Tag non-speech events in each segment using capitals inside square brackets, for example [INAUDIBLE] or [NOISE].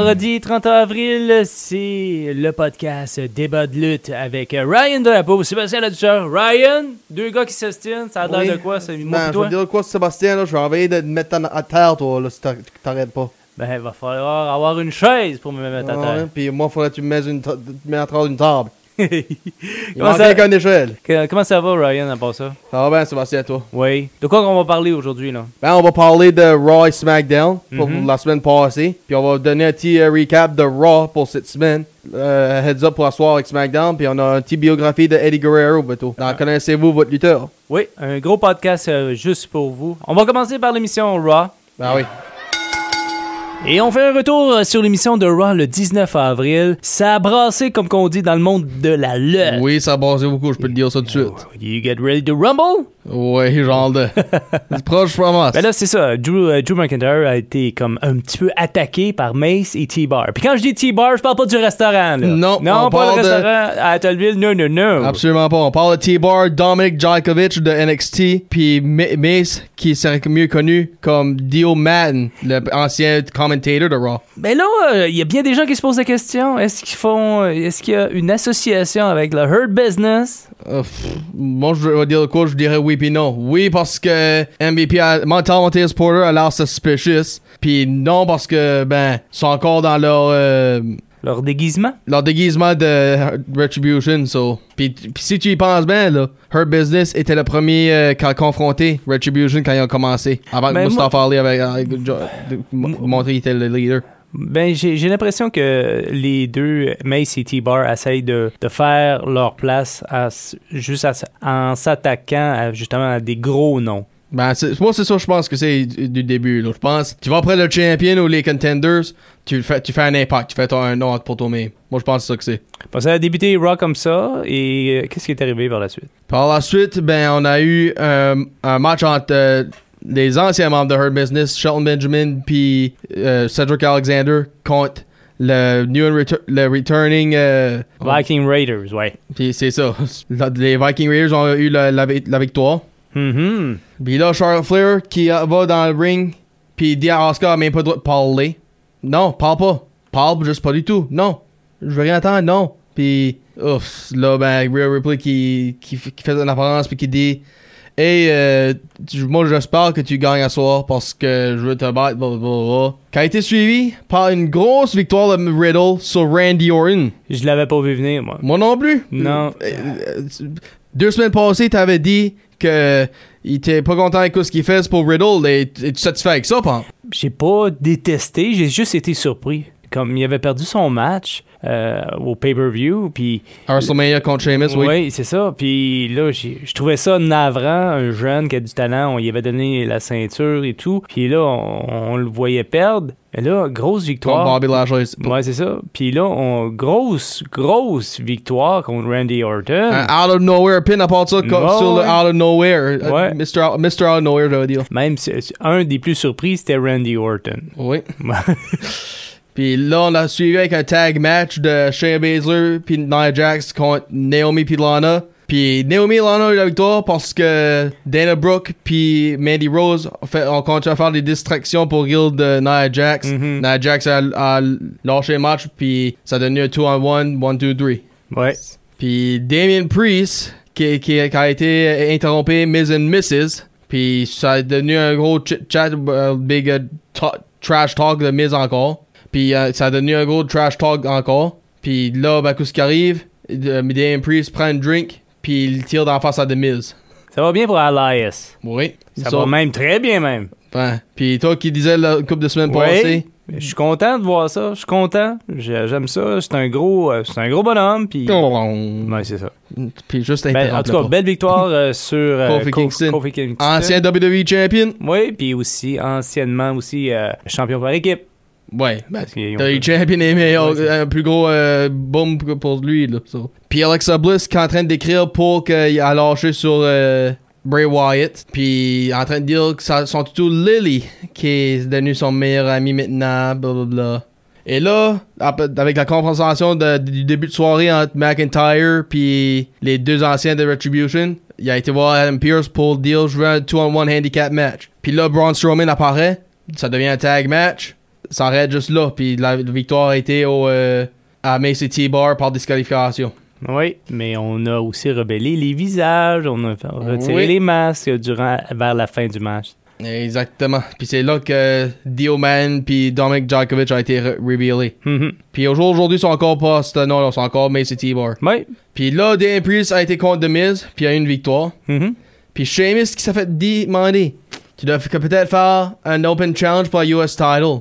Vendredi 30 avril, c'est le podcast Débat de lutte avec Ryan de la Peau, Sébastien Laducheur. Ryan, deux gars qui s'estinent, ça a l'air Oui. de quoi? C'est moi Ben, je vais dire quoi, Sébastien, là, je vais envoyer de te mettre à terre, toi, là, si t'ar- t'arrêtes pas. Ben, il va falloir avoir une chaise pour me mettre à Ouais, terre. Puis moi, faudrait que tu me mettes, une me mets à travers d'une table. Comment ça- qu'une échelle. Que- Comment ça va, Ryan, à part ça? Ça va bien, Sébastien, toi? Oui. De quoi qu'on va parler aujourd'hui, là? Ben, on va parler de Raw et SmackDown pour Mhm. la semaine passée. Puis on va donner un petit euh, recap de Raw pour cette semaine. Euh, heads up pour la soirée avec SmackDown. Puis on a une petite biographie de Eddie Guerrero, bientôt. Ah. Connaissez-vous votre lutteur? Oui, un gros podcast euh, juste pour vous. On va commencer par l'émission Raw. Ben oui. Et on fait un retour euh, sur l'émission de Raw le 19 avril. Ça a brassé, comme qu'on dit, dans le monde de la lutte. Oui, ça a basé beaucoup, je peux te dire ça tout de suite. You get ready to rumble? Oui, genre de. [LAUGHS] Proche, je promets. Ben là, c'est ça. Drew, euh, Drew McIntyre a été comme un petit peu attaqué par Mace et T-Bar. Puis quand je dis T-Bar, je parle pas du restaurant, là. Non, Non, on pas le parle de- restaurant à Atholville. Non, non, non. Absolument pas. On parle de T-Bar, Dominic Djokovic de NXT, puis Ma- Mace, qui serait mieux connu comme Dio Madden, l'ancien commentator de Raw. Ben là, euh, il y a bien des gens qui se posent la question. Est-ce qu'ils font... euh, Est-ce qu'il y a une association avec le Hurt Business? Euh, pff, moi, je vais dire quoi? Je dirais oui puis non. Oui, parce que MVP, a, Mental Montez Porter a l'air suspicious. Puis non, parce que, ben, ils sont encore dans leur, euh, Leur déguisement? leur déguisement de Retribution, so. Puis, si tu y penses bien, là, Her Business était le premier euh, qui a confronté Retribution quand ils ont commencé. Avant que Ben, Mustafa Ali avait, m- montré qu'il était le leader. Ben, j'ai j'ai l'impression que les deux, Mace et T-Bar, essayent de, de faire leur place à juste à en s'attaquant à, justement à des gros noms. Ben, moi, c'est ça, je pense que c'est du début. Je pense, tu vas après le champion ou les contenders, tu fais, tu fais un impact, tu fais ton, un nom pour toi-même. Moi, je pense que c'est ça que c'est. Bon, ça a débuté Raw comme ça, et euh, qu'est-ce qui est arrivé par la suite? Par la suite, ben, on a eu euh, un match entre euh, les anciens membres de Hurt Business, Shelton Benjamin puis euh, Cedric Alexander contre le new and retur- le returning euh, Viking Raiders, ouais. puis c'est ça. Les Viking Raiders ont eu la, la la victoire. Mhm. Puis là, Charlotte Flair qui va dans le ring, puis dit à Oscar, même pas de parler. Non, parle pas. Parle juste pas du tout. Non. Je veux rien entendre, non. Puis, ouf, là, ben, Rhea Ripley qui, qui, qui fait une apparence, puis qui dit, Hey, euh, tu- moi j'espère que tu gagnes à soir parce que je veux te battre, blablabla. Qui a été suivi par une grosse victoire de Riddle sur Randy Orton. Je l'avais pas vu venir, moi. Moi non plus. Non. Euh, euh, deux semaines passées, t'avais dit que il était pas content avec ce qu'il fait pour Riddle. Et es-tu satisfait avec ça, pas? J'ai pas détesté, j'ai juste été surpris. Comme il avait perdu son match euh, au pay-per-view, puis WrestleMania contre Sheamus, oui. Oui, c'est ça. Puis là, j'ai- je trouvais ça navrant, un jeune qui a du talent, on y avait donné la ceinture et tout. Puis là, on, on le voyait perdre. Et là, grosse Contre victoire. Bobby Lashley. Ouais, c'est ça. Puis là, on, grosse, grosse victoire contre Randy Orton. Un out of nowhere pin à part ça, comme sur le out of nowhere. Euh, Ouais. Mr. Out, Mr. Out of nowhere, je veux dire. Même si- un des plus surpris, c'était Randy Orton. Oui. [LAUGHS] [LAUGHS] Puis là, on a suivi avec un tag match de Shayna Baszler puis Nia Jax contre Naomi puis Lana. Puis Naomi et Lana ont eu la victoire parce que Dana Brooke puis Mandy Rose ont, fait, ont continué à faire des distractions pour Guild de Nia Jax. Mhm. Nia Jax a, a lâché le match puis ça a donné un 2 on 1, 1, 2, 3. ouais. Puis Damien Priest, qui, qui, qui a été interrompu Miz and Mrs. Puis ça a devenu un gros chit chat, euh, big euh, trash talk de Miz encore. Puis euh, ça a devenu un gros trash talk encore. Puis là, ben, qu'est-ce qui arrive? Euh, Damien Priest prend un drink, puis il tire dans la face à The Miz. Ça va bien pour Elias. Oui. Ça va même très bien, même. Ouais. Puis toi qui disais la couple de semaines Ouais. passées, Je suis content de voir ça. Je suis content. J'ai- J'aime ça. C'est un gros, euh, c'est un gros bonhomme. Puis, ouais, c'est ça. Puis juste Ben, en tout cas, belle victoire euh, sur euh, Kofi Kingston. Kofi Kingston. Ancien WWE champion. Oui, puis aussi anciennement aussi euh, champion par équipe. Ouais, ben, ont- WWE champion meilleur, Ouais, c'est- un plus gros euh, boom pour- lui. Là, so. Puis Alexa Bliss qui est en train d'écrire pour qu'il a lâché sur euh, Bray Wyatt. Puis en train de dire que ça, son tuto Lily qui est devenu son meilleur ami maintenant, blablabla. Et là, avec la compensation de- du début de soirée entre McIntyre puis les deux anciens de Retribution, il a été voir Adam Pierce pour dire je veux un 2-on-1 handicap match. Puis là, Braun Strowman apparaît, ça devient un tag match, ça arrête juste là. Puis la, victoire a été au, euh, à Macy T-Bar par disqualification. Oui, mais on a aussi rebellé les visages, on a retiré Oui. les masques durant, vers la fin du match. Exactement. Puis c'est là que Dio Man puis Dominic Djokovic a été re- revealé. Mhm. Puis au jour aujourd'hui, ils sont encore pas ce nom, ils sont encore Macy T-Bar. Oui. Puis là, Damien Priest a été contre The Miz, puis il a eu une victoire. Mhm. Puis Sheamus qui s'est fait demander Tu dois peut-être faire un open challenge pour la US title,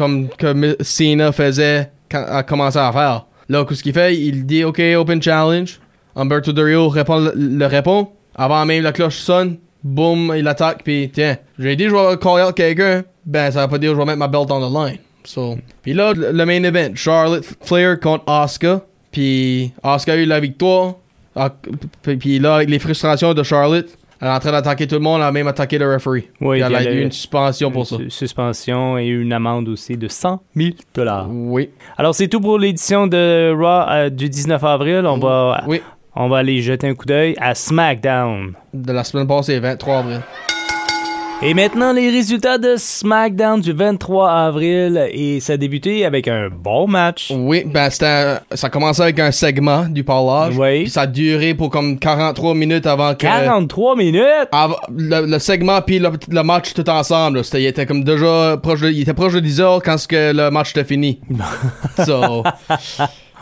comme que Cena faisait a commencé à faire. Là, qu'est-ce qu'il fait? Il dit Ok, open challenge. Humberto Del Rio répond, le, répond. Avant même la cloche sonne, boum, il attaque. Puis tiens, j'ai dit je vais call quelqu'un. Ben, ça va pas dire je vais mettre ma belt on the line. Puis là, le main event Charlotte Flair contre Asuka. Puis Asuka a eu la victoire. Ah, Puis là, les frustrations de Charlotte, en train d'attaquer tout le monde, elle a même attaqué le referee. Oui, elle a elle eu une suspension pour ça. Su- Suspension et une amende aussi de 100 000 dollars. Oui. Alors, c'est tout pour l'édition de Raw euh, du 19 avril. On va, Oui. on va aller jeter un coup d'œil à SmackDown. De la semaine passée, 23 avril. Et maintenant, les résultats de SmackDown du 23 avril. Et ça a débuté avec un bon match. Oui, ben ça a commencé avec un segment du parlage. Oui. Puis ça a duré pour comme 43 minutes avant que. 43 minutes! Avant- le, le segment puis le, le match tout ensemble. C'était, il était comme déjà proche de, il était proche de 10 heures quand que le match était fini. [LAUGHS] so,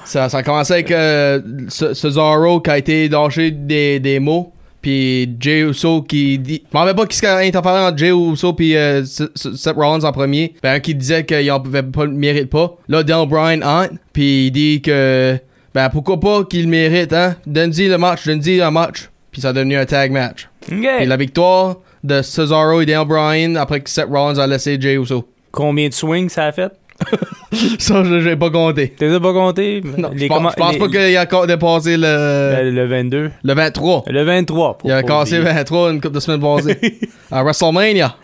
ça, ça a commencé avec euh, Ce- Cesaro qui a été lâché des, des mots. Puis Jay Uso qui dit. Je m'en rappelle pas qui a interféré entre Jay Uso puis euh, Seth Rollins en premier. Ben, un qui disait qu'il en pouvait pas, le mérite pas. Là, Daniel Bryan entre. Puis il dit que. Ben, pourquoi pas qu'il le mérite, hein? Donne-y le match, donne-y un match. Puis ça a devenu un tag match. OK. Et la victoire de Cesaro et Daniel Bryan après que Seth Rollins a laissé Jay Uso. Combien de swings ça a fait? [LAUGHS] Ça, je l'ai pas compté. T'es pas compté? Non, Les je pense, je pense les- pas qu'il a encore dépassé le, le, le 22. le 23. Le 23. pour Il a cassé oublier. 23 une couple de semaines passées. [LAUGHS] à WrestleMania.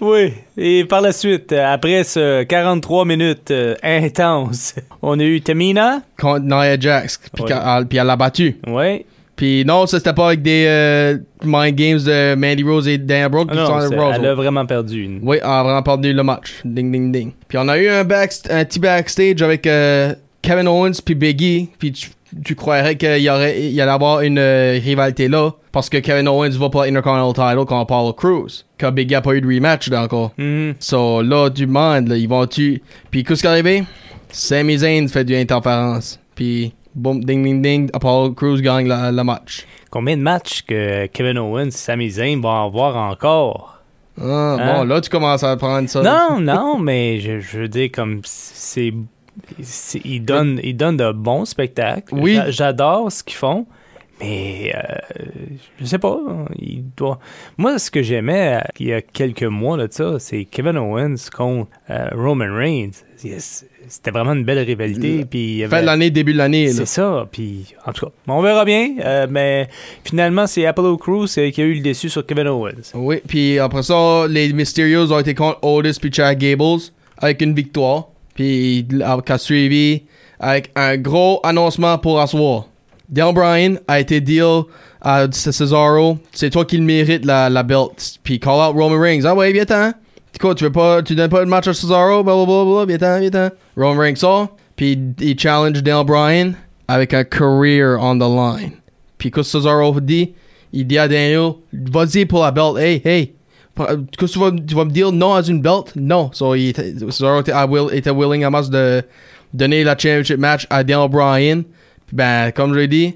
Oui, et par la suite, après ce 43 minutes euh, intense, on a eu Tamina. Contre Nia Jax. Puis elle, l'a battu. Oui. Puis non, ça c'était pas avec des euh, mind games de Mandy Rose et Dan Brooke Ah non, Rose. elle a vraiment perdu. une- Oui, elle a vraiment perdu le match. Ding, ding, ding. Puis on a eu un, backst- un petit backstage avec euh, Kevin Owens puis Biggie. Puis tu, tu croirais qu'il y, aurait, il y allait avoir une euh, rivalité là. Parce que Kevin Owens va pour l'Intercontinental title contre Apollo Crews. Que Biggie a pas eu de rematch là, encore. Mhm. So là, du monde, là, ils vont tu. Puis qu'est-ce qui est arrivé? Sami Zayn fait du interférence. Puis boum, ding, ding, ding. Apollo Crews gagne le match. Combien de matchs que Kevin Owens Sami Zayn vont avoir encore? Ah, Hein? Bon, là, tu commences à prendre ça. Non, non, mais je, je veux dire, comme c'est. donnent de bons spectacles. Oui. J'a- J'adore ce qu'ils font. Mais euh, je sais pas. Il doit... Moi, ce que j'aimais euh, il y a quelques mois de ça, c'est Kevin Owens contre euh, Roman Reigns. Yes, C'était vraiment une belle rivalité. Puis Fin de l'année, début de l'année. C'est ça. Puis, en tout cas, on verra bien. mais finalement, c'est Apollo Crews qui a eu le déçu sur Kevin Owens. Oui, puis après ça, les Mysterios ont été contre Otis puis Chad Gables avec une victoire. Puis qui a suivi avec un gros annoncement pour asseoir. Dale Bryan a été deal à Cesaro. C'est toi qui le mérite la, la belt. Puis call out Roman Reigns. Ah ouais, viens-t'en. Quoi, tu veux pas, tu donnes pas le match à Cesaro? Blablabla, viens-t'en, viens-t'en. Roman Reigns sort. Puis il challenge Dale Bryan avec un career on the line. Puis que Cesaro dit, il dit à Daniel, vas-y pour la belt. Hey, hey. Que tu vas, tu vas me dire non à une belt? Non. So, Cesaro était willing à masse de donner la championship match à Daniel Bryan. Puis ben, comme je l'ai dit,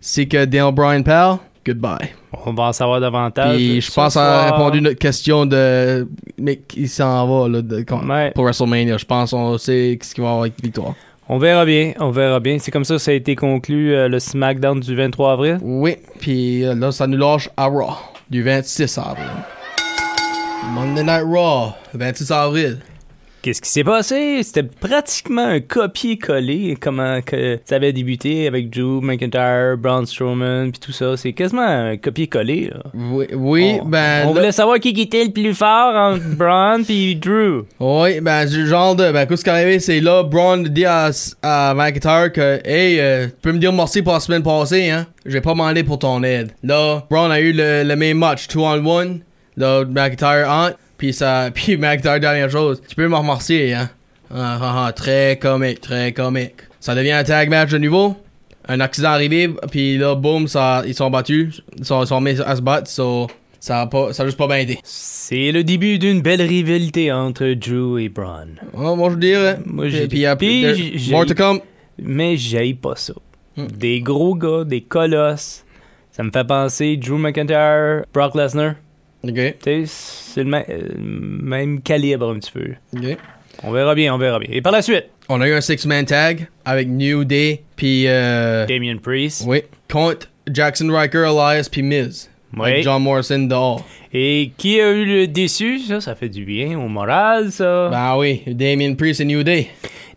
c'est que Daniel Bryan perd. goodbye. On va en savoir davantage. Puis je pense qu'on a soir. répondu à notre question de. Mais qui s'en va là, de- Ouais. pour WrestleMania. Je pense qu'on sait ce qu'il va avoir avec Victoire. On verra bien, on verra bien. C'est comme ça que ça a été conclu euh, le SmackDown du 23 avril. Oui, puis euh, là, ça nous lâche à Raw du 26 avril. Monday Night Raw, 26 avril. Qu'est-ce qui s'est passé? C'était pratiquement un copier-coller comment que ça avait débuté avec Drew McIntyre, Braun Strowman, puis tout ça. C'est quasiment un copier-coller. là. Oui, oui on, ben. on là- voulait savoir qui qui était le plus fort entre [LAUGHS] Braun puis Drew. Oui, ben, du genre de. Ben, qu'est-ce qui est arrivé, c'est là, Braun dit à, à McIntyre que, hey, euh, tu peux me dire merci pour la semaine passée, hein? J'ai pas demandé pour ton aide. Là, Braun a eu le, le même match, 2 on 1. Là, McIntyre entre, puis ça. [LAUGHS] Puis McIntyre, dernière chose, tu peux me remercier, hein? Ah, ah, ah, très comique, très comique. Ça devient un tag match de nouveau. Un accident arrivé, puis là, boum, ça, ils sont battus. Ils sont, ils sont mis à se battre, so, ça a, pas, ça a juste pas bien été. C'est le début d'une belle rivalité entre Drew et Braun. Oh, moi, je dirais. Moi, j'ai- puis après, more to come. Mais j'aille pas ça. Hmm. Des gros gars, des colosses. Ça me fait penser Drew McIntyre, Brock Lesnar. Ok, Tu sais, c'est le euh, même calibre un petit peu. On verra bien, on verra bien. Et par la suite, On a eu un six-man tag avec New Day, puis euh, Damien Priest. oui, contre Jackson Riker, Elias, puis Miz. Oui. Avec John Morrison dehors. Et qui a eu le déçu? Ça, ça fait du bien au moral, ça. Ben oui, Damien Priest et New Day.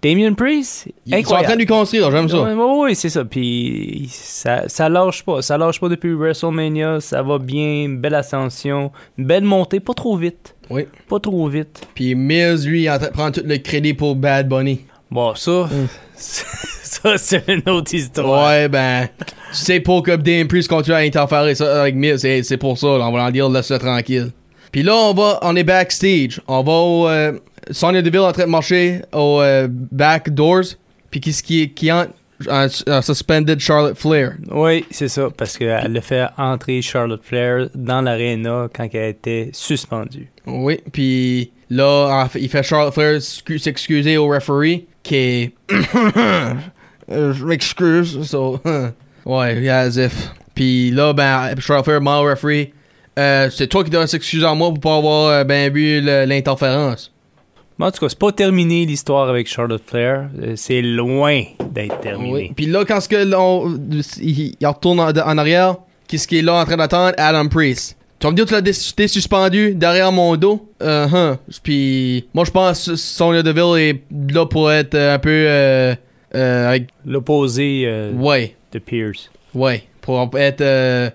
Damien Priest, Ils sont en train de lui construire, j'aime ça. Ouais, ouais, c'est ça. Puis ça, ça lâche pas. Ça lâche pas depuis WrestleMania. Ça va bien. Belle ascension. Belle montée. Pas trop vite. Oui. Pas trop vite. Puis Miz, lui, il est en train de prendre tout le crédit pour Bad Bunny. Bon, ça, [LAUGHS] ça c'est une autre histoire. Ouais, ben, tu sais pour que Damien Priest continue à interférer ça avec Miz, c'est, c'est pour ça, là, on va leur dire, laisse-le tranquille. Puis là, on va, on est backstage. On va au, euh, Sonya Deville en train de marcher au euh, back doors. Puis qu'est-ce qui, qui entre? Un, un suspended Charlotte Flair. Oui, c'est ça. Parce qu'elle a fait entrer Charlotte Flair dans l'aréna quand elle était suspendue. Oui, puis là, en il fait Charlotte Flair s'excuser au referee qui est. [COUGHS] Euh, Je m'excuse. So, [LAUGHS] ouais, yeah, as if. Puis là, ben, Charlotte Flair, mal au referee. Euh, c'est toi qui dois s'excuser à moi pour pas avoir euh, ben vu l'interférence. Mais en tout cas, c'est pas terminé l'histoire avec Charlotte Flair. Euh, C'est loin d'être terminé. Oui. Puis là, quand ce que l'on- il, il retourne en, en arrière, qu'est-ce qui est là en train d'attendre? Adam Priest. Tu vas me dire que tu t'es suspendu derrière mon dos? Uh -huh. Puis moi, je pense que Sonya Deville est là pour être un peu... Euh, euh, avec, L'opposé euh, ouais, de Pierce. ouais. Pour être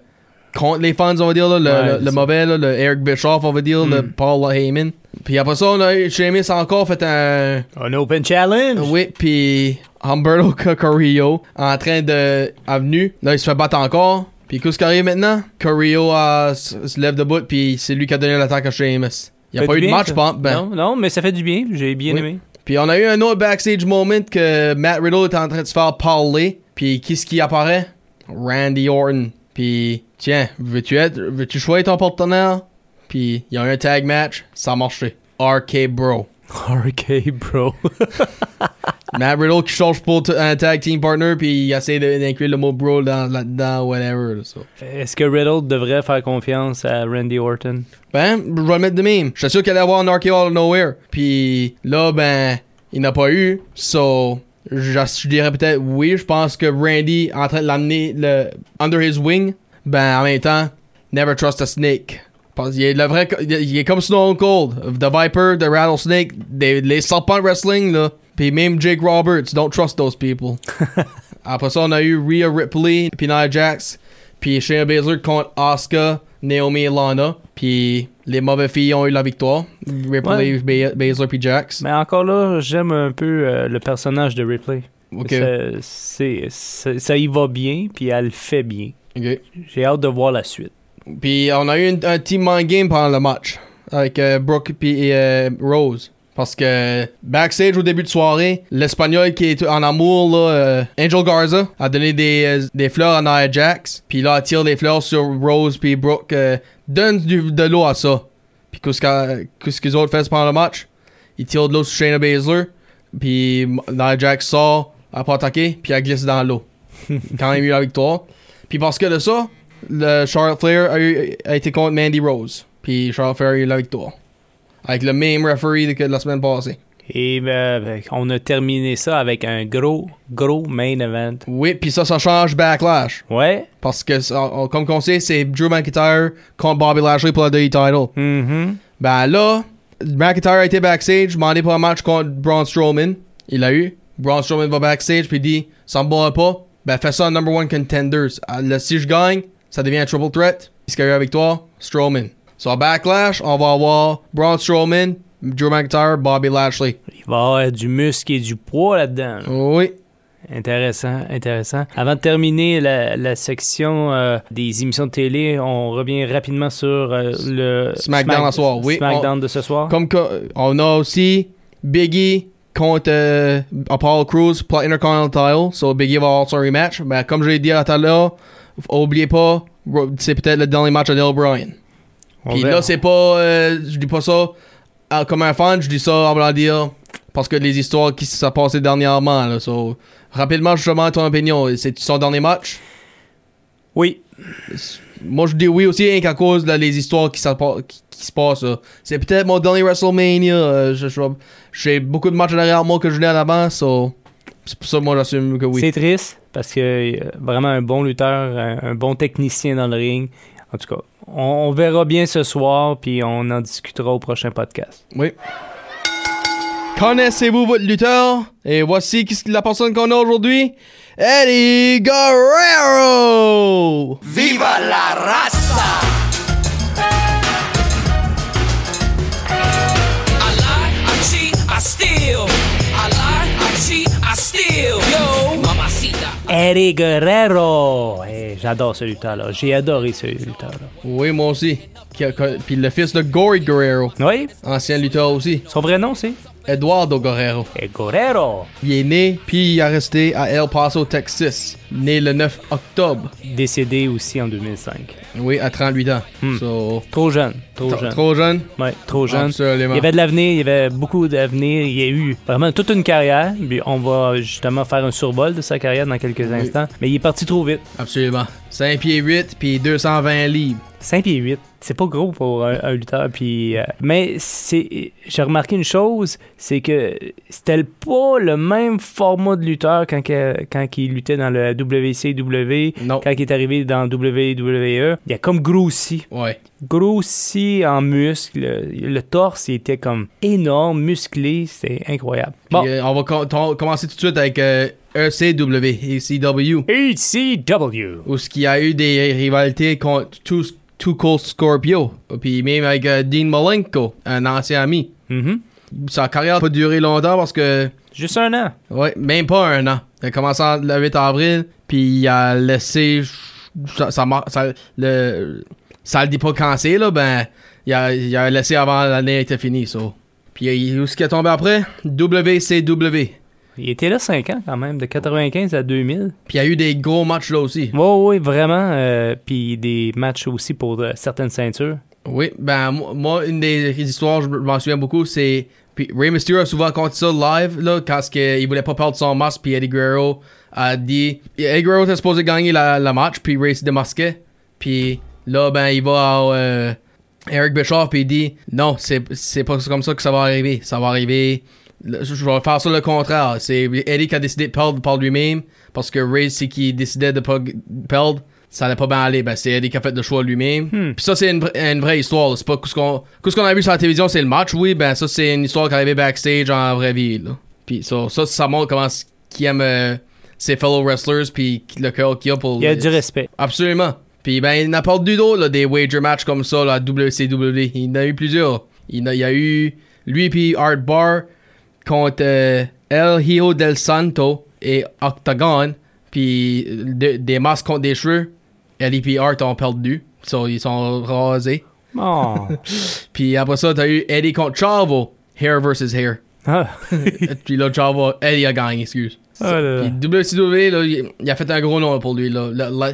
contre les fans, on va dire, là, le, Ouais, le- c'est le ça. mauvais, là, le Eric Bischoff, on va dire, le Mm. Paul Heyman. Puis après ça, on a Sheamus encore fait un... Un open challenge. Oui, puis Humberto C- Carrillo en train de avenue. Là, il se fait battre encore. Puis qu'est-ce qui arrive maintenant? Carrillo euh, se lève debout, puis c'est lui qui a donné l'attaque à Sheamus. Il n'y a pas eu de match, je pense. Ben. Non, non, mais ça fait du bien. J'ai bien Oui. aimé. Puis on a eu un autre backstage moment que Matt Riddle était en train de se faire parler. Puis qu'est-ce qui apparaît? Randy Orton. Puis tiens, veux-tu être, veux-tu choisir ton partenaire? Puis il y a eu un tag match, ça a marché. RK Bro. [LAUGHS] RK, bro. [LAUGHS] Matt Riddle qui change pour un tag team partner, puis il essaie d'inclure le mot bro dans, là-dedans, whatever. Est-ce que Riddle devrait faire confiance à Randy Orton? Ben, je vais le mettre de même. J'étais sûr qu'il allait avoir un out of nowhere. Puis là, ben, il n'a pas eu. So, je, je dirais peut-être oui. Je pense que Randy est en train de l'amener le, under his wing. Ben, en même temps, never trust a snake. Parce qu'il est le vrai, il est- il comme Stone Cold. The Viper, the Rattlesnake, des, les serpents de wrestling, là. Puis même Jake Roberts, don't trust those people. [LAUGHS] Après ça, on a eu Rhea Ripley, puis Nia Jax, puis Shayna Baszler contre Asuka, Naomi et Lana. Puis les mauvaises filles ont eu la victoire. Ripley, Ba- Baszler, puis Jax. Mais encore là, j'aime un peu euh, le personnage de Ripley. Ok. Ça- ça y va bien, puis elle le fait bien. J'ai hâte de voir la suite. Puis on a eu une- un team mind game pendant le match avec euh, Brooke puis euh, Rose. Parce que backstage au début de soirée, l'espagnol qui est en amour, là, euh, Angel Garza, a donné des, euh, des fleurs à Nia Jax. Puis là, elle tire des fleurs sur Rose puis Brooke. euh, donne du- de l'eau à ça. Puis qu'est-ce qu'est-ce qu'ils autres font pendant le match? Ils tirent de l'eau sur Shayna Baszler. Puis Nia Jax sort, elle pas attaquer, puis elle glisse dans l'eau. [LAUGHS] Quand même eu la victoire. Puis parce que de ça, le Charlotte Flair a, eu- a été contre Mandy Rose. Puis Charlotte Flair a eu la victoire. Avec le même referee que la semaine passée. Et ben, on a terminé ça avec un gros, gros main event. Oui, puis ça, ça change Backlash. Ouais. Parce que, ça- on- comme on sait, c'est Drew McIntyre contre Bobby Lashley pour la WWE title. Mhm. Ben là, McIntyre a été backstage, demandé pour un match contre Braun Strowman. Il l'a eu. Braun Strowman va backstage, puis dit Ça me bat pas. Ben fais ça en number one contenders. Ah, Là, si je gagne, ça devient un triple threat. Qui qui a eu la victoire Strowman. Sur Backlash, on va avoir Braun Strowman, Drew McIntyre, Bobby Lashley. Il va y avoir du muscle et du poids là-dedans. là. Oui. Intéressant, intéressant. Avant de terminer la, la section euh, des émissions de télé, on revient rapidement sur euh, le SmackDown à soir, oui. SmackDown de ce soir. Comme on a aussi Biggie contre euh, Apollo Crews pour Intercontinental. So Biggie va avoir son rematch. Mais comme je l'ai dit à tout à l'heure, oubliez pas, c'est peut-être le dernier match à Dale Bryan. Puis là, c'est pas. euh, je dis pas ça euh, comme un fan, je dis ça en voulant dire. Parce que les histoires qui se sont passées dernièrement. Là, so, rapidement, justement, ton opinion. C'est son dernier match? Oui, Moi, je dis oui aussi, rien qu'à cause de les histoires qui, se passent. C'est peut-être mon dernier WrestleMania. euh, je- je- J'ai beaucoup de matchs en arrière de moi que je l'ai en avant. so, C'est pour ça que moi, j'assume que oui. c'est triste parce que euh, vraiment un bon lutteur, un, un bon technicien dans le ring. En tout cas, on, on verra bien ce soir, puis on en discutera au prochain podcast. Oui. Connaissez-vous votre lutteur? Et voici qui- la personne qu'on a aujourd'hui. Eddie Guerrero! ¡Viva la raza! Eddie Guerrero! Eh, J'adore ce lutteur-là. J'ai adoré ce lutteur-là. Oui, moi aussi. Puis le fils de Gory Guerrero. Oui, Ancien lutteur aussi. son vrai nom, c'est? Eduardo Guerrero. Eh, Guerrero. Il est né, puis il a resté à El Paso, Texas. Né le 9 octobre. Décédé aussi en 2005. Oui, à 38 ans. Hmm. So, Trop jeune, trop jeune. trop jeune? Ouais, trop jeune. Absolument. Il y avait de l'avenir, il y avait beaucoup d'avenir. Il y a eu vraiment toute une carrière. Puis on va justement faire un survol de sa carrière dans quelques instants. Mais il est parti trop vite. Absolument. 5 pieds 8, puis 220 livres. 5 pieds 8, c'est pas gros pour un, un lutteur. Puis, euh, mais c'est, j'ai remarqué une chose, c'est que c'était pas le même format de lutteur quand, quand il luttait dans le WCW, Non. quand il est arrivé dans WWE. Il a comme grossi. Ouais. grossi en muscles. Le, torse, il était comme énorme, musclé, c'est incroyable. Bon, Puis, euh, on va com- commencer tout de suite avec euh, ECW, ECW. ECW. Où ce qu'il y a eu des rivalités contre Two, Two Cold Scorpio. Puis même avec euh, Dean Malenko, un ancien ami. Mhm. Sa carrière n'a pas duré longtemps parce que Juste un an. Ouais, même pas un an. Il a commencé en- le 8 avril, puis il a laissé. Ça, ça, ça- le, ça le dit pas quand c'est, là, ben. Il a, il a laissé avant l'année était finie, ça. Puis où est-ce qu'il est tombé après? WCW. Il était là 5 ans quand même, de 95 à 2000. Puis il y a eu des gros matchs là aussi. Oui, oui, vraiment. euh, Puis des matchs aussi pour euh, certaines ceintures. Oui, ben moi, une des histoires, je m'en souviens beaucoup, c'est. Puis Ray Mysterio a souvent compté ça live, là, quand il voulait pas perdre son masque, puis Eddie Guerrero a dit. Eddie Guerrero était supposé gagner la, la match, puis Ray se démasquait. Puis là, ben, il va à euh, Eric Bischoff, puis il dit Non, c'est pas comme ça que ça va arriver. Ça va arriver. Je vais faire ça le contraire. C'est Eddie qui a décidé de perdre par lui-même, parce que Ray, c'est qui décidait de pas perdre ça allait pas bien aller. Ben, c'est Eddie qui a fait le choix lui-même. Hmm. Puis ça, c'est une, vra- une vraie histoire. C'est pas ce qu'on ce qu'on a vu sur la télévision, c'est le match, oui. Ben, ça, c'est une histoire qui est arrivée backstage en vraie vie. Là. Puis ça, ça, ça montre comment qui aime euh, ses fellow wrestlers, puis le cœur qu'il a pour. Il y a du respect. Absolument. Puis ben, il n'a pas du d'autres, là, des wager matchs comme ça, là, à WCW. Il en a eu plusieurs. Il, y a eu lui puis Art Bar contre euh, El Hijo del Santo et Octagon. Puis de- des masques contre des cheveux. Eddie puis Art ont perdu. So, ils sont rasés. Oh. [LAUGHS] Puis après ça, t'as eu Eddie contre Chavo. Hair versus hair. Ah. [LAUGHS] puis là, Chavo, Eddie a gagné, excuse. Là là. Puis WCW, là, il, a fait un gros nom pour lui. Là. La- la-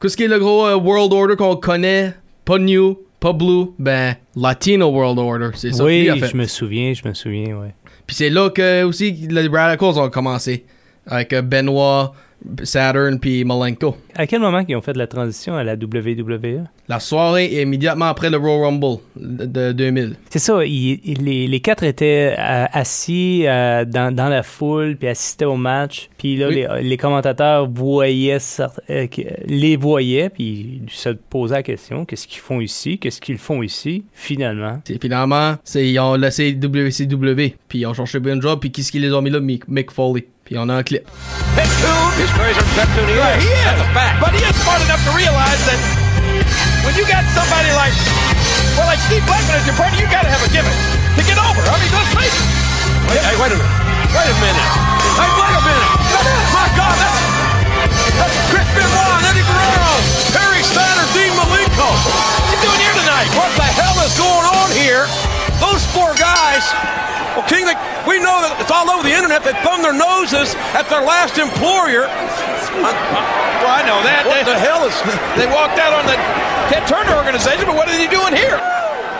Qu'est-ce qui est le gros euh, World Order qu'on connaît? Pas New, pas Blue, ben Latino World Order. C'est ça oui, je me souviens, je me souviens, ouais. Puis c'est là que aussi les Radicals ont commencé. Avec euh, Benoit, Saturn puis Malenko. À quel moment ils ont fait la transition à la WWE? La soirée immédiatement après le Royal Rumble de, de 2000. C'est ça, il- il- les, les quatre étaient euh, assis euh, dans, dans la foule, puis assistaient au match. Puis là, Oui. les, les commentateurs voyaient, euh, les voyaient, puis se posaient la question, qu'est-ce qu'ils font ici? Qu'est-ce qu'ils font ici? Finalement? Finalement, c'est, ils ont laissé WCW, puis ils ont cherché bien job, puis qu'est-ce qu'ils les ont mis là? Mick, Mick Foley? Puis on a un clip. Petcoon is crazy. Petcoon, he is. He is. That's a fact. But he is smart enough to realize that when you got somebody like, well, like Steve Blackman as your partner, you got to have a gimmick to get over. I mean, let's face it. Wait, hey, wait a minute. Wait a minute. Hey, wait a minute. My God, at their last employer. well, I know that. What the hell is? They walked out on the Ted Turner organization, but what are they doing here?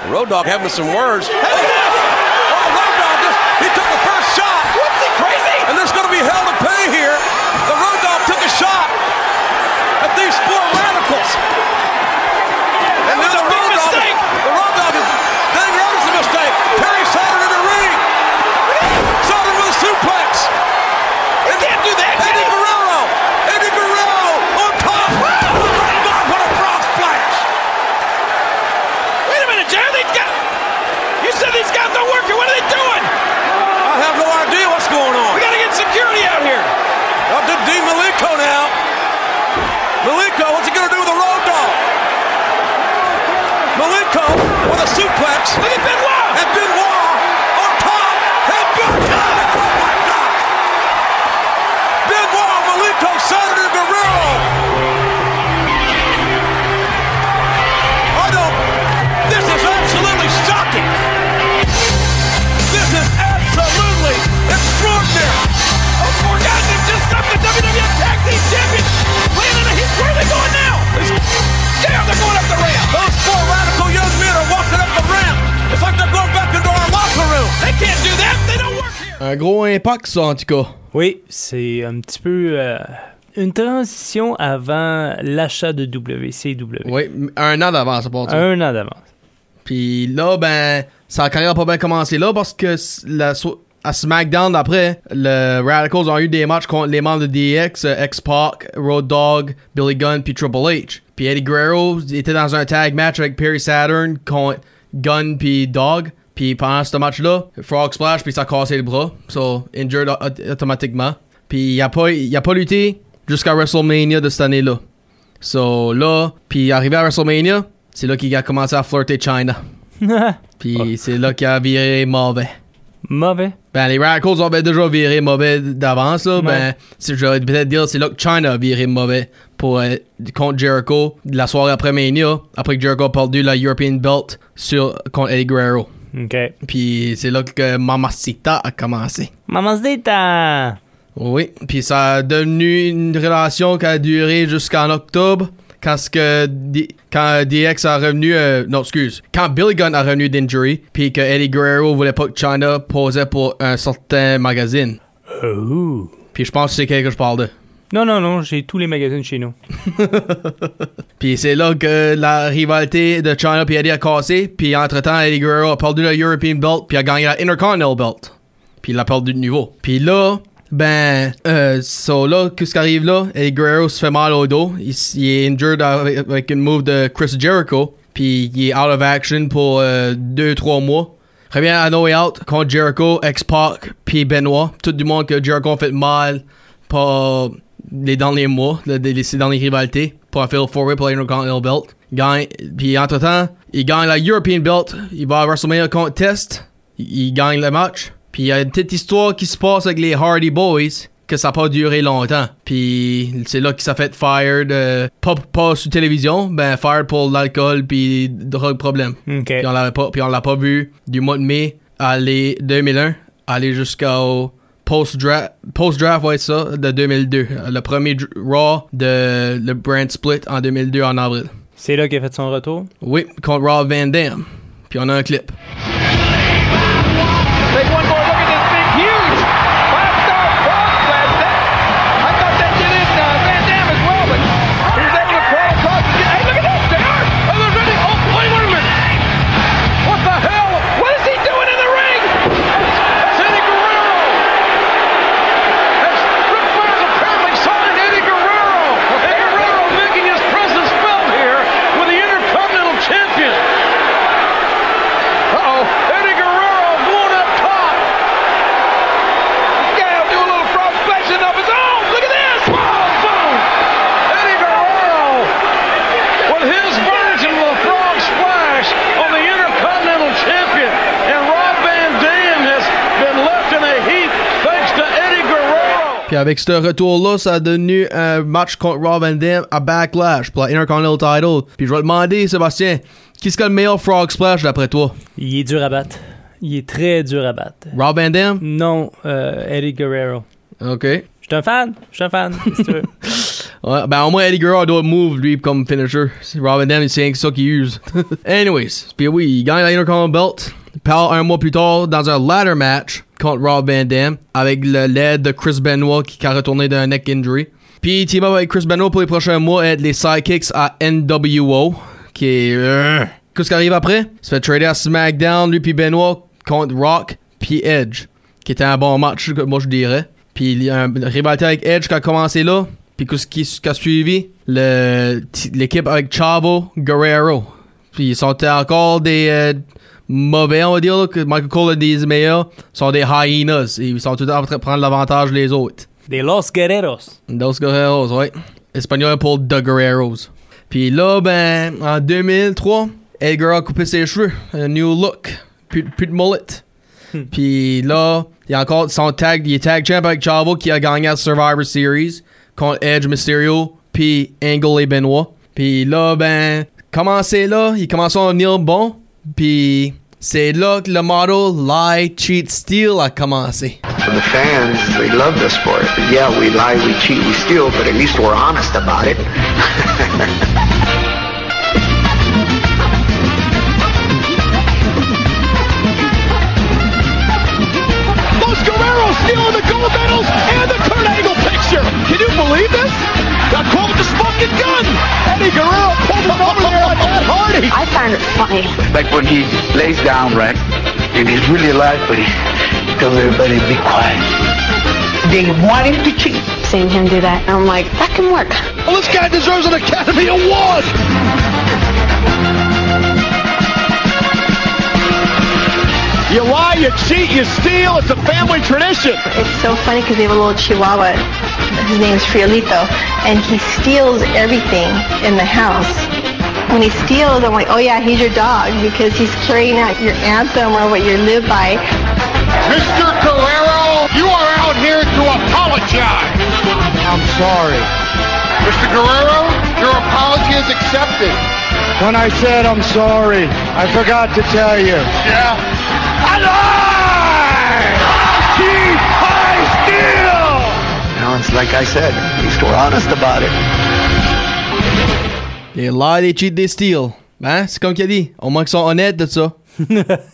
Road Dog having some words. Hey, Un gros impact, ça, en tout cas. Oui, c'est un petit peu euh, une transition avant l'achat de WCW. Oui, un an d'avance, pour dire. Un an d'avance. Puis là, ben, sa carrière a pas bien commencé là parce que s- la so- à SmackDown d'après, le Radicals ont eu des matchs contre les membres de DX, euh, X-Pac, Road Dogg, Billy Gunn puis Triple H. Puis Eddie Guerrero était dans un tag match avec Perry Saturn contre Gunn puis Dog. Puis pendant ce match-là, Frog Splash puis ça a cassé le bras. So, injured au- automatiquement. Puis il a pas, il a pas lutté jusqu'à WrestleMania de cette année-là. So là, puis arrivé à WrestleMania, c'est là qu'il a commencé à flirter China. [LAUGHS] Puis c'est là qu'il a viré mauvais. Mauvais? Ben, les Radicals avaient déjà viré mauvais d'avance, là. Ben, si j'aurais peut-être dire, c'est là que China a viré mauvais pour, euh, contre Jericho, la soirée après Mania, après que Jericho a perdu la European Belt sur, contre Eddie Guerrero. OK. Puis c'est là que Mamacita a commencé. Mamacita! Oui, puis ça a devenu une relation qui a duré jusqu'en octobre. Quand, ce que D- quand DX a revenu, euh, non, excuse, quand Billy Gunn a revenu d'injury, puis que Eddie Guerrero voulait pas que China posait pour un certain magazine. Oh. Puis je pense que c'est quel que je parle de. Non, non, non, j'ai tous les magazines chez nous. [LAUGHS] Puis c'est là que la rivalité de China puis Eddie a cassé. Puis entre-temps, Eddie Guerrero a perdu la European Belt puis a gagné la Intercontinental Belt. Puis il a perdu de niveau. Puis là, ben, euh, so là, qu'est-ce qui arrive là? Eddie Guerrero se fait mal au dos. Il, est injured avec, avec une move de Chris Jericho. Puis il est out of action pour 2-3 mois. Revient à No Way Out contre Jericho, X-Pac, puis Benoit. Tout du monde que Jericho a fait mal pas les derniers mois, le- les, ces dernières rivalités, pour un Phil Forward pour l'Intercontinental Belt. Gagne, puis entre-temps, il gagne la European Belt. Il va à WrestleMania contre Test. Il, il gagne le match. Puis il y a une petite histoire qui se passe avec les Hardy Boys que ça n'a pas duré longtemps. Puis c'est là qu'il s'est fait fired, euh, pas, pas sur télévision, ben fired pour l'alcool puis drogue problème. Puis on l'avait pas, puis on l'a pas vu du mois de mai à aller 2001, aller jusqu'au post-draft, post-draft va être ça, de 2002. Le premier Raw de le brand split en 2002 en avril. C'est là qu'il a fait son retour? Oui, contre Rob Van Dam. Puis on a un clip. Avec ce retour-là, ça a devenu un match contre Rob Van Dam à Backlash pour la Intercontinental Title. Puis je vais demander, Sébastien, qui est le meilleur Frog Splash d'après toi? Il est dur à battre. Il est très dur à battre. Rob Van Dam? Non, euh, Eddie Guerrero. OK. Je suis un fan. Je suis un fan. si tu veux. [LAUGHS] Ouais, ben au moins Eddie Guerrero doit move lui comme finisher. Rob Van Dam, c'est ça qu'il use. [LAUGHS] Anyways, puis oui, il gagne la Intercontinental Belt. Parle un mois plus tard dans un ladder match contre Rob Van Dam avec l'aide de Chris Benoit qui a retourné d'un neck injury. Puis team up avec Chris Benoit pour les prochains mois être les sidekicks à NWO qui est euh, qu'est-ce qui arrive après? Il se fait trader à SmackDown lui puis Benoit contre Rock puis Edge qui était un bon match moi je dirais. Puis il y a une rivalité avec Edge qui a commencé là. Puis qu'est-ce qui, a suivi? L'équipe avec Chavo Guerrero. Puis ils sont encore des euh, mauvais, on va dire, là, que Michael Cole a des meilleurs. Sont des hyenas. Et ils sont tout le temps en train de prendre l'avantage des autres. Des Los Guerreros. Dos Guerreros, ouais. Espagnol pour The Guerreros. Puis là, ben, en 2003, Edgar a coupé ses cheveux. Un new look. Plus, plus de mullet. Puis là, il y a encore son tag, il est tag champ avec Chavo qui a gagné la Survivor Series contre Edge Mysterio, puis Angle et Benoit. Puis là, ben, commencé là, il commence à venir bon. Puis c'est là que le motto Lie, Cheat, Steal a commencé. For the fans, they love the sport. Yeah, we lie, we cheat, we steal, but at least we're honest about it. [LAUGHS] Los Guerreros stealing the gold medals and the Kurt Angle picture. Can you believe this? Got caught with the smoking gun. Eddie Guerrero pulled him over there like [LAUGHS] I find it funny. Like when he lays down, right? And he's really alive, but he tells everybody to be quiet. They want him to cheat. Seeing him do that, I'm like, that can work. Well, this guy deserves an Academy Award. You lie, you cheat, you steal. It's a family tradition. It's so funny because we have a little chihuahua. His name's Friolito, and he steals everything in the house. When he steals, I'm like, oh yeah, he's your dog because he's carrying out your anthem or what you live by. Mr. Guerrero, you are out here to apologize. I'm sorry. Mr. Guerrero, your apology is accepted. When I said I'm sorry, I forgot to tell you. Yeah? I lied! Cheat, I steal! Now it's like I said, at least we're honest about it. Des lie, des cheat, des steal. Hein? C'est comme qu'il a dit. Au moins qu'ils sont honnêtes de ça. [LAUGHS]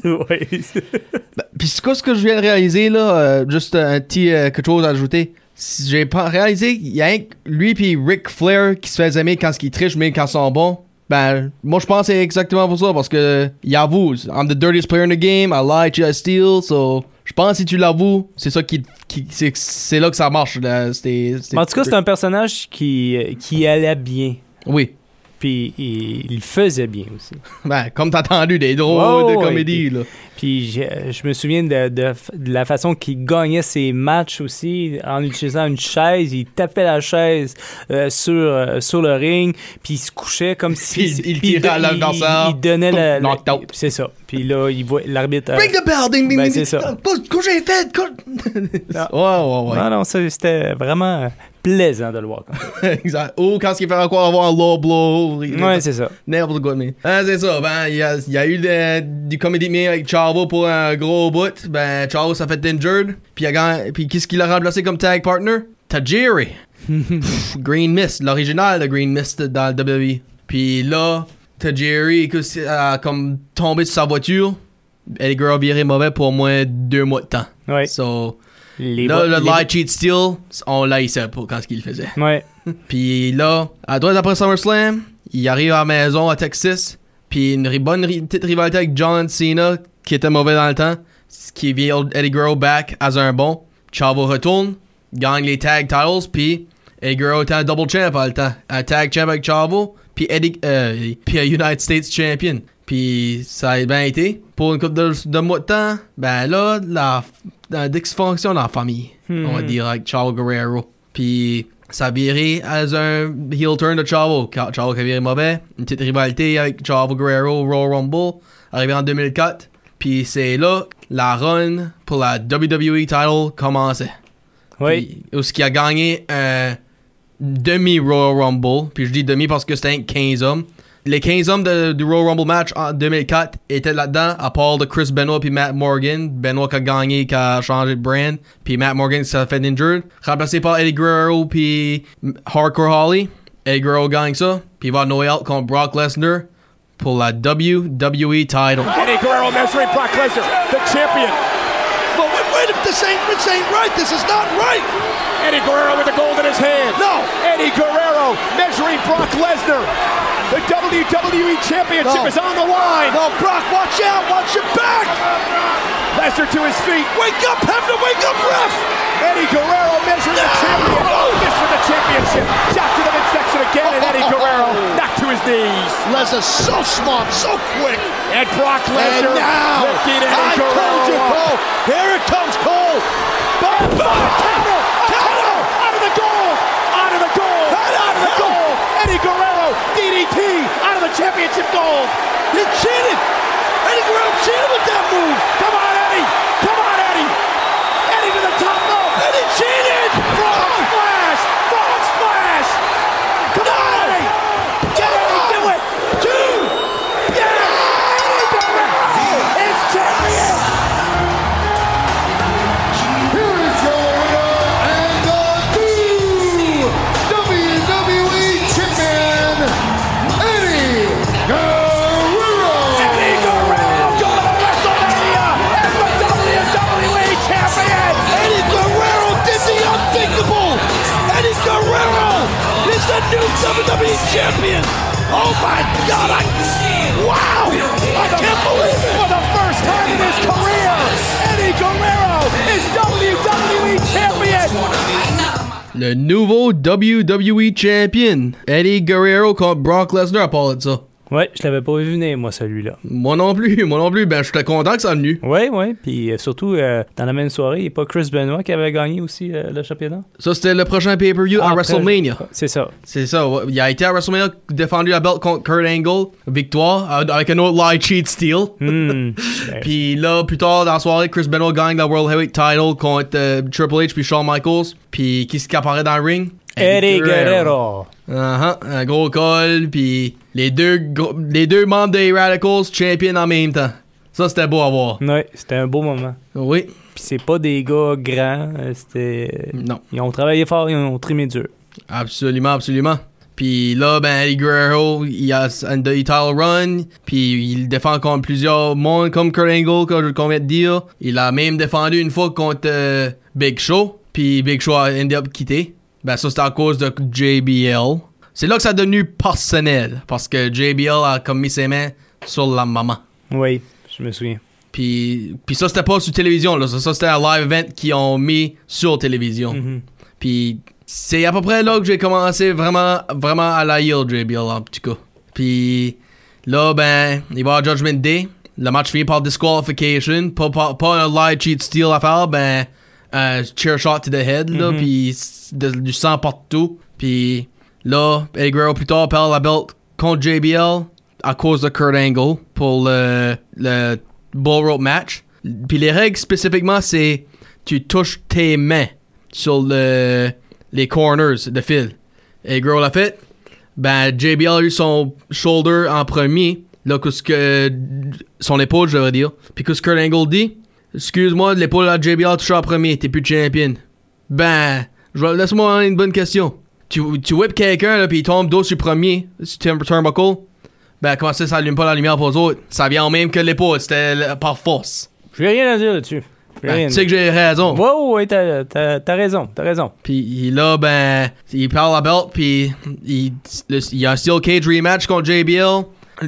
ouais. Ben, Puis c'est quoi ce que je viens de réaliser là? euh, juste un petit euh, quelque chose à ajouter. Si J'ai pas réalisé qu'il y a un, lui puis Ric Flair qui se fait aimer quand ils trichent mais quand ils sont bons. Ben, moi je pense que c'est exactement pour ça parce que il avoue, I'm the dirtiest player in the game, I lie, cheat, I steal, so je pense que si tu l'avoues, c'est ça qui, qui c'est, là que ça marche. là. C'était- En tout cas, c'est un personnage qui, qui allait bien. Oui. Puis il, il faisait bien aussi. Ben, comme t'as entendu des drôles Oh, de comédie puis- là. Puis je, je me souviens de, de- de la façon qu'il gagnait ses matchs aussi en utilisant une chaise. Il tapait la chaise euh, sur, euh, sur le ring, puis il se couchait comme [LAUGHS] si... Puis il tirait il-. Il, donnait la... la- out. C'est ça. Puis là, il voit l'arbitre... euh, Break the bell, ding ding ben, ding. c'est ça. [LAUGHS] Ouais, ouais, ouais. Non, non, ça, c'était vraiment plaisant de le voir. [LAUGHS] exact. Ou quand il fait encore avoir un low blow. Ouais, c'est ça. N'importe quoi, mais. Ah, c'est ça. Ben, il y a, il y a eu de- du comédie mien avec Chavo pour un gros bout. Ben, Chavo s'est fait injured. Puis, puis qu'est-ce qu'il a remplacé comme tag partner? Tajiri. [LAUGHS] Pff, Green Mist, l'original de Green Mist dans le WWE. Puis là, Tajiri a comme tombé sur sa voiture. Eddie Guerrero a viré mauvais pour au moins deux mois de temps. Ouais. So, Les là, le les- lie, cheat, steal, on l'haïssait pour quand ce qu'il faisait. Ouais. [LAUGHS] Puis là, à droite après SummerSlam, il arrive à la maison à Texas. Puis une bonne ri- petite rivalité avec John Cena, qui était mauvais dans le temps. Ce qui vient Eddie Guerrero back as un bon. Chavo retourne, gagne les tag titles. Puis Eddie Guerrero était un double champ à le temps. Un tag champ avec Chavo. Puis Eddie, euh, puis un United States champion. Puis ça a bien été. Pour une couple de, de mois de temps, ben là, la, la dysfonction dans la famille. On va dire avec Chavo Guerrero. Puis ça a viré as un heel turn de Chavo. Chavo qui a viré mauvais. Une petite rivalité avec Chavo Guerrero, Royal Rumble, arrivé en 2004. Puis c'est là la run pour la WWE title commençait. Oui. Puis, Où ce qui a gagné un demi Royal Rumble. Puis je dis demi parce que c'était un 15 hommes. Les 15 hommes de- du Royal Rumble match en 2004 étaient là-dedans, à part de Chris Benoit puis Matt Morgan. Benoit qui a gagné, qui a changé de brand. Puis Matt Morgan qui s'est fait injured. Remplacé par Eddie Guerrero puis Hardcore Holly. Eddie Guerrero gagne ça. Puis il va à Noël contre Brock Lesnar pour la WWE title. Eddie Guerrero measuring Brock Lesnar, the champion. Well, wait, wait, this ain't, this ain't right. This is not right. Eddie Guerrero with the gold in his hand. No. Eddie Guerrero measuring Brock Lesnar. The WWE Championship No. is on the line. No, Brock, watch out. Watch your back. Lesnar to his feet. Wake up, have to Wake up, ref. Eddie Guerrero measuring the champion. This for the championship. Shot to the midsection again, and Eddie Guerrero [LAUGHS] knocked to his knees. Lesnar so smart, so quick. And Brock And Lesnar now, lifting Eddie I Guerrero told you. Cole. Here it comes, Cole. Boom, boom. Counter! Counter! Out of the goal! Out of the goal! Out of the goal! Eddie Guerrero, DDT, out of the championship goal! He cheated. Eddie Guerrero cheated with that move. Come on, Champion. Oh my God! I, wow! I can't believe it. For the first time in his career, Eddie Guerrero is WWE champion! Le nouveau WWE Champion. Eddie Guerrero contre Brock Lesnar à part de ça. Ouais, je l'avais pas vu venir, moi, celui-là. Moi non plus, [LAUGHS] moi non plus. Ben, j'étais content que ça venu. Ouais, ouais. Puis euh, surtout, euh, dans la même soirée, il n'y a pas Chris Benoit qui avait gagné aussi euh, le championnat? Ça, c'était le prochain pay-per-view à Après- WrestleMania. C'est ça. C'est ça, il a été à WrestleMania, défendu la belt contre Kurt Angle, victoire, avec un autre lie cheat steal. Hmm. [LAUGHS] Puis là, plus tard dans la soirée, Chris Benoit gagne la World Heavyweight Title contre Triple H puis Shawn Michaels. Puis qui apparaît dans le ring? Eddie Guerrero. Uh-huh, un gros col, puis les deux, les deux membres des Radicals champions en même temps. Ça, c'était beau à voir. Ouais, c'était un beau moment. Oui, Puis c'est pas des gars grands, euh, c'était... non, Ils ont travaillé fort, ils ont trimé dur. absolument, absolument. Puis là, ben, Eddie Guerrero, il a un de- title run, puis il défend contre plusieurs mondes, comme Kurt Angle, comme qu'on vient de dire. Il a même défendu une fois contre euh, Big Show, puis Big Show a ended up quitté. Ben, ça, c'était à cause de JBL. C'est là que ça a devenu personnel, parce que JBL a comme mis ses mains sur la maman. Oui, je me souviens. Puis, puis ça, c'était pas sur télévision. Là. Ça, ça, c'était un live event qu'ils ont mis sur télévision. Mhm. Puis c'est à peu près là que j'ai commencé vraiment, vraiment à la yield, JBL, en tout cas. Puis là, ben, il va y avoir Judgment Day. Le match finit par disqualification. Pas, pas, pas un live cheat steal à faire, ben, un chair shot to the head, là. Puis de- du sang partout. Puis là, Eddie Guerrero plus tard perd la belt contre JBL à cause de Kurt Angle pour le, le bull rope match. Puis les règles spécifiquement, c'est tu touches tes mains sur le, les corners de fil. Et Guerrero l'a fait. Ben, JBL a eu son shoulder en premier. Là, que. Son épaule, je devrais dire. Puis que ce que Kurt Angle dit? Excuse-moi, l'épaule à JBL a touché en premier. T'es plus champion. Ben, laisse-moi une bonne question. Tu, tu whips quelqu'un, là, puis il tombe dos sur le premier, sur turn- turnbuckle. Ben, comment ça, ça allume pas la lumière pour les autres? Ça vient au même que l'épaule, c'était le- par force. J'ai rien à dire là-dessus. J'ai Ben, rien à tu sais que j'ai raison. Ouais, ouais, ouais, t'as, t'as- t'as raison, t'as raison. Puis là, ben, il perd la belt, puis il, le- il y a un Steel Cage rematch contre JBL,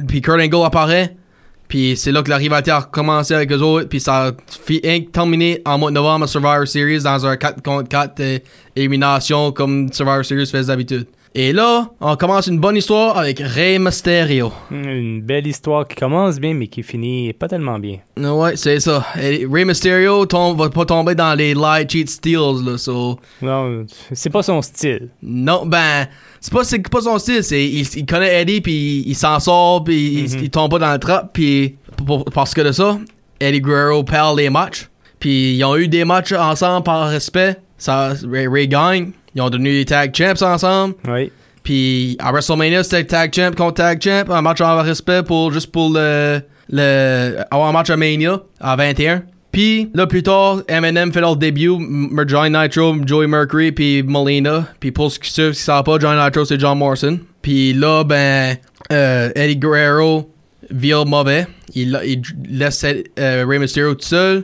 puis Kurt Angle apparaît, puis c'est là que la rivalité a commencé avec eux autres, puis ça a terminé en mois de novembre à Survivor Series dans un 4 contre 4 euh, élimination comme Survivor Series fait d'habitude. Et là, on commence une bonne histoire avec Rey Mysterio. Une belle histoire qui commence bien, mais qui finit pas tellement bien. Ouais, c'est ça. Et Rey Mysterio tombe, va pas tomber dans les light cheat steals, là, so... Non, c'est pas son style. Non, ben, c'est pas, c'est pas son style. C'est, il, il connaît Eddie, puis il s'en sort, puis il, il tombe pas dans le trap, puis parce que de ça, Eddie Guerrero perd les matchs. Puis ils ont eu des matchs ensemble par respect. ça, Ray, Ray gagne. Ils ont devenu les tag champs ensemble. Oui. Puis à WrestleMania, c'était tag champ contre tag champ. Un match en respect pour juste pour le, le avoir un match à Mania à 21. Puis là plus tard, Eminem fait leur début, Johnny Nitro, Joey Mercury, puis Molina. Puis pour ceux qui savent, qui savent pas, Johnny Nitro c'est John Morrison. Puis là ben euh, Eddie Guerrero vire mauvais. Il, il laisse euh, Rey Mysterio tout seul.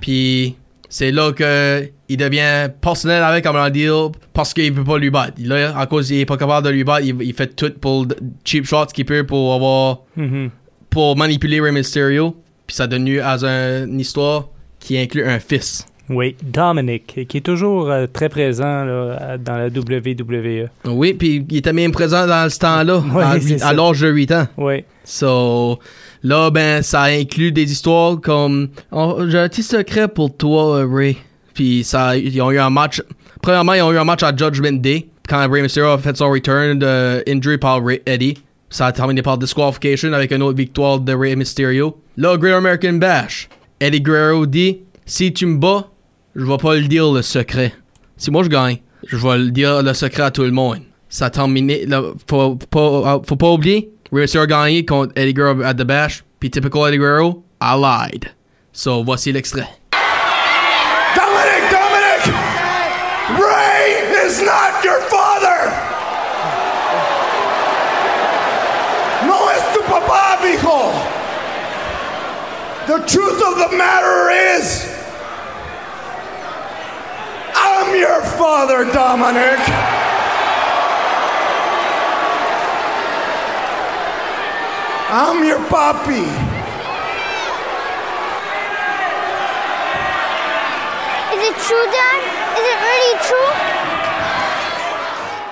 Puis c'est là que il devient personnel avec deal parce qu'il peut pas lui battre. Là, à cause il est pas capable de lui battre, il, il fait tout pour le cheap shots qu'il peut pour avoir Mhm. pour manipuler Rey Mysterio. Puis ça donne lieu à un- une histoire qui inclut un fils. Oui, Dominic, qui est toujours euh, très présent là, dans la WWE. Oui, puis il était même présent dans ce temps-là, [LAUGHS] à, l'âge de 8 ans. Oui. So, là, ben, ça inclut des histoires comme Oh, J'ai un petit secret pour toi, euh, Ray. Puis, ça, ils ont eu un match. Premièrement, ils ont eu un match à Judgment Day, quand Ray Mysterio a fait son return de injury par Ray- Eddie. Ça a terminé par disqualification avec une autre victoire de Ray Mysterio. Là, Great American Bash. Eddie Guerrero dit Si tu me bats, je vais pas le dire le secret. Si moi je gagne, je vais le dire le secret à tout le monde. Ça a terminé. Là, faut, faut pas oublier, Rey Mysterio a gagné contre Eddie Guerrero at the Bash. Puis typical Eddie Guerrero, I lied. So voici l'extrait. Dominic, Dominic! Ray is not The truth of the matter is, I'm your father, Dominic! I'm your papi. Is it true, Dad? Is it really true?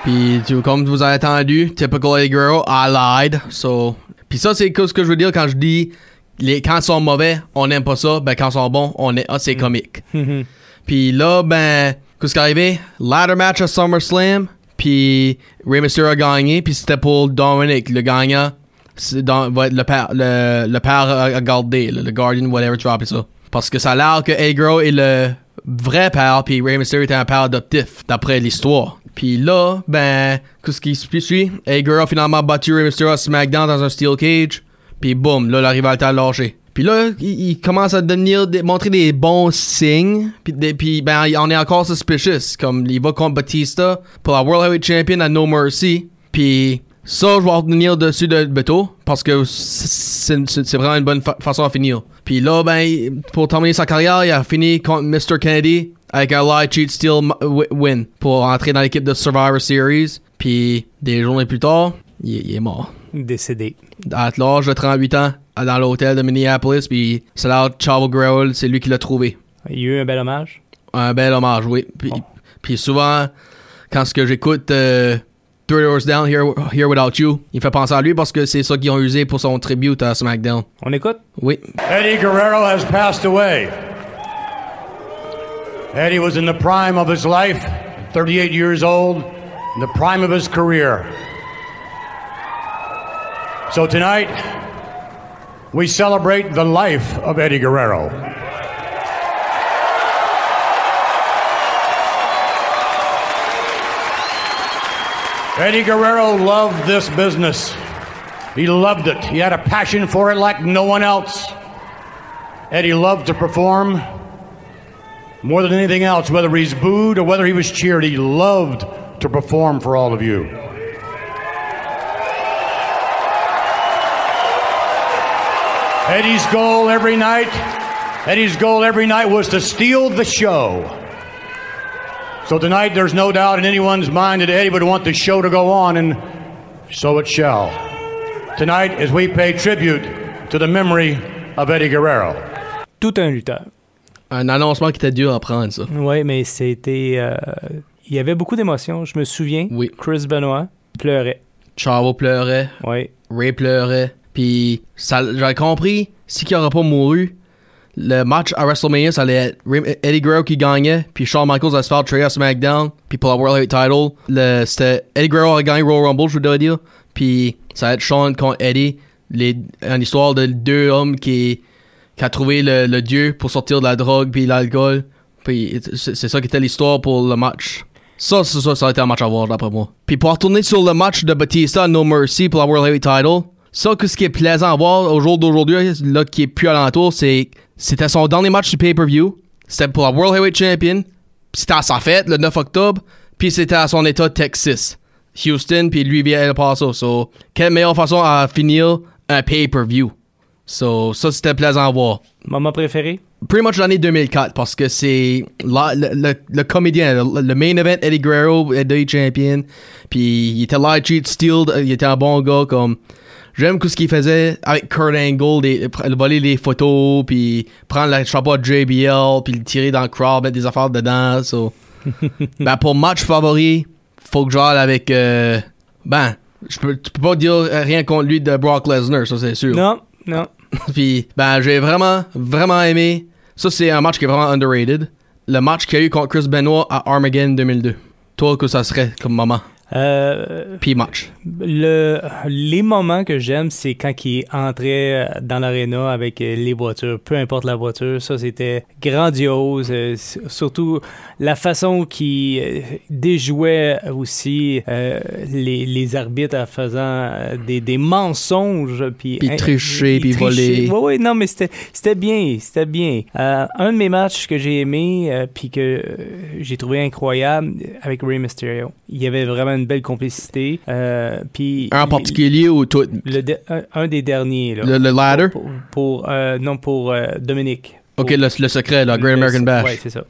Puis tu- comme vous avez entendu, typical Eddie Guerrero, I lied. So, puis ça c'est ce que je veux dire quand je dis les quand ils sont mauvais, on n'aime pas ça. Ben quand ils sont bons, on est ah, c'est comique. [LAUGHS] Puis là, ben, qu'est-ce qui est arrivé? Ladder match à SummerSlam. Puis Rey Mysterio a gagné. Puis c'était pour Dominic, le gagnant. C'est dans- va être le père, le, le père à, garder, le, le guardian, whatever tu vas appeler ça. Parce que ça a l'air que Guerrero est le vrai père, puis Rey Mysterio était un père adoptif, d'après l'histoire. Puis là, ben, qu'est-ce qui suit? Guerrero a finalement battu Rey Mysterio à SmackDown dans un Steel Cage. Puis boum, là, la rivalité a lâché. Puis là, il, commence à devenir, montrer des bons signes. Puis, puis ben, on est encore suspicious. Comme il va contre Batista pour la World Heavyweight Champion à No Mercy. Puis ça, je vais revenir dessus de Beto. Parce que c'est vraiment une bonne fa- façon à finir. Puis là, ben, pour terminer sa carrière, il a fini contre Mr. Kennedy avec un lie, cheat, steal, win. Pour entrer dans l'équipe de Survivor Series. Puis des journées plus tard, il est mort Décédé. à l'âge de 38 ans dans l'hôtel de Minneapolis puis c'est là Chavo Guerrero c'est lui qui l'a trouvé Il y a eu un bel hommage? un bel hommage oui puis, puis souvent quand ce que j'écoute euh, Three Doors Down Here, Here Without You il me fait penser à lui parce que c'est ça qu'ils ont usé pour son tribute à SmackDown On écoute? oui Eddie Guerrero has passed away. Eddie was in the prime of his life, 38 years old, in the prime of his career. So tonight, we celebrate the life of Eddie Guerrero. Eddie Guerrero loved this business. He loved it. He had a passion for it like no one else. Eddie loved to perform more than anything else, whether he's booed or whether he was cheered. He loved to perform for all of you. Eddie's goal every night, Eddie's goal every night was to steal the show. So tonight, there's no doubt in anyone's mind that Eddie would want the show to go on, and so it shall. Tonight, as we pay tribute to the memory of Eddie Guerrero. Tout un lutteur. un annoncement qui était dur à prendre ça Oui, mais c'était. euh, il y avait beaucoup d'émotions. Je me souviens. Oui. Chris Benoit pleurait. Chavo pleurait Oui. Ray pleurait puis ça j'avais compris si qu'il aurait pas mouru le match à WrestleMania ça allait être Eddie Guerrero qui gagnait puis Shawn Michaels allait se faire trade à SmackDown puis pour la World Heavyweight Title le, c'était Eddie Guerrero a gagné Royal Rumble je voudrais dire puis ça allait être Shawn contre Eddie les, une histoire de deux hommes qui qui a trouvé le, dieu pour sortir de la drogue puis l'alcool Puis c'est ça qui était l'histoire pour le match. Ça, c'est ça, ça a été un match à voir d'après moi. Puis pour retourner sur le match de Batista No Mercy pour la World Heavyweight Title, ça, que ce qui est plaisant à voir au jour d'aujourd'hui, là, qui est plus alentour, c'est c'était son dernier match du pay-per-view. C'était pour la World Heavyweight Champion. C'était à sa fête, le 9 octobre. Puis c'était à son état Texas. Houston, puis lui vient El Paso. So, quelle meilleure façon à finir un pay-per-view. So, ça, c'était plaisant à voir. Moment préféré? Pretty much l'année 2004 parce que c'est le, le, le comédien, le, le main event, Eddie Guerrero, WWE champion. Puis il était light cheat, stealed, il était un bon gars comme. J'aime tout ce qu'il faisait avec Kurt Angle, des, voler les photos, puis prendre le chapeau de JBL, puis le tirer dans le crowd, mettre des affaires dedans. So. [LAUGHS] ben pour match favori, faut que j'aille avec. euh, ben, je peux, tu peux pas dire rien contre lui de Brock Lesnar, ça c'est sûr. Non, non. [LAUGHS] Puis, ben, j'ai vraiment, vraiment aimé. Ça, c'est un match qui est vraiment underrated. Le match qu'il y a eu contre Chris Benoit à Armageddon 2002. Toi, que ça serait comme moment? Euh, Puis match. le, les moments que j'aime, c'est quand il entrait dans l'aréna avec euh, les voitures, peu importe la voiture. Ça, c'était grandiose. euh, surtout la façon qu'il euh, déjouait aussi euh, les, les arbitres en faisant euh, des, des mensonges. Puis Puis tricher, puis voler. Oui, oui, non, mais c'était bien, c'était bien. Euh, un de mes matchs que j'ai aimé, euh, puis que euh, j'ai trouvé incroyable euh, avec Rey Mysterio. Il y avait vraiment une belle complicité. euh, puis en particulier ou tout? le de- un, un des derniers, là. Le, le ladder? Pour, pour, euh, non, pour euh, Dominique. Ok, le, le secret, la Great American Bash. Ouais, c'est ça.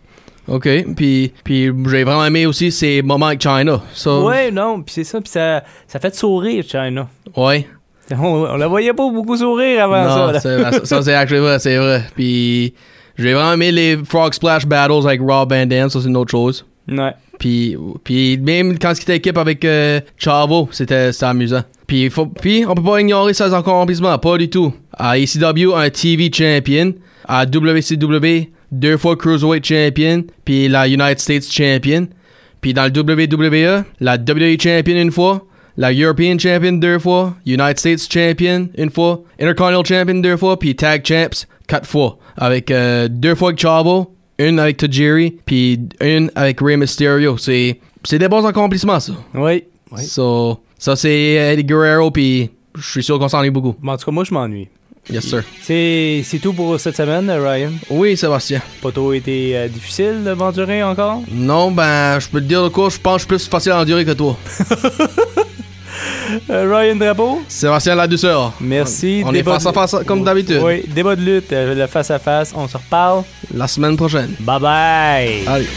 Ok, puis, puis j'ai vraiment aimé aussi ces moments avec China. Ça, Ouais, non, puis c'est ça, puis ça, ça fait sourire, China. Ouais. [LAUGHS] On, on la voyait pas beaucoup sourire avant ça. Là. ça, ça, c'est actually vrai, c'est vrai. Puis j'ai vraiment aimé les Frog Splash Battles avec Rob Van Dam, ça c'est une autre chose. Ouais. Puis, puis même quand c'était équipe avec euh, Chavo, c'était amusant. Puis, faut, puis on peut pas ignorer ses accomplissements, pas du tout. À ECW, un TV champion. À WCW, deux fois Cruiserweight champion. Puis la United States champion. Puis dans le WWE, la WWE champion une fois. La European champion deux fois. United States champion une fois. Intercontinental champion deux fois. Puis tag champs quatre fois. Avec euh, deux fois avec Chavo. Une avec Tajiri. Puis une avec Rey Mysterio. C'est c'est des bons accomplissements, ça. Oui. oui. So, ça, c'est Eddie Guerrero, puis je suis sûr qu'on s'ennuie beaucoup. Bon, en tout cas, moi, je m'ennuie. Yes, sir. C'est c'est tout pour cette semaine, Ryan. Oui, Sébastien. Pas trop été euh, difficile de m'endurer encore? Non, ben, je peux te dire de quoi, je pense que je suis plus facile à endurer que toi. [LAUGHS] Euh, Ryan Drapeau? Sébastien La Douceur. Merci. On est Débat face à face comme d'habitude. Oui, débat de lutte, euh, le face à face. On se reparle. La semaine prochaine. Bye bye. Allez.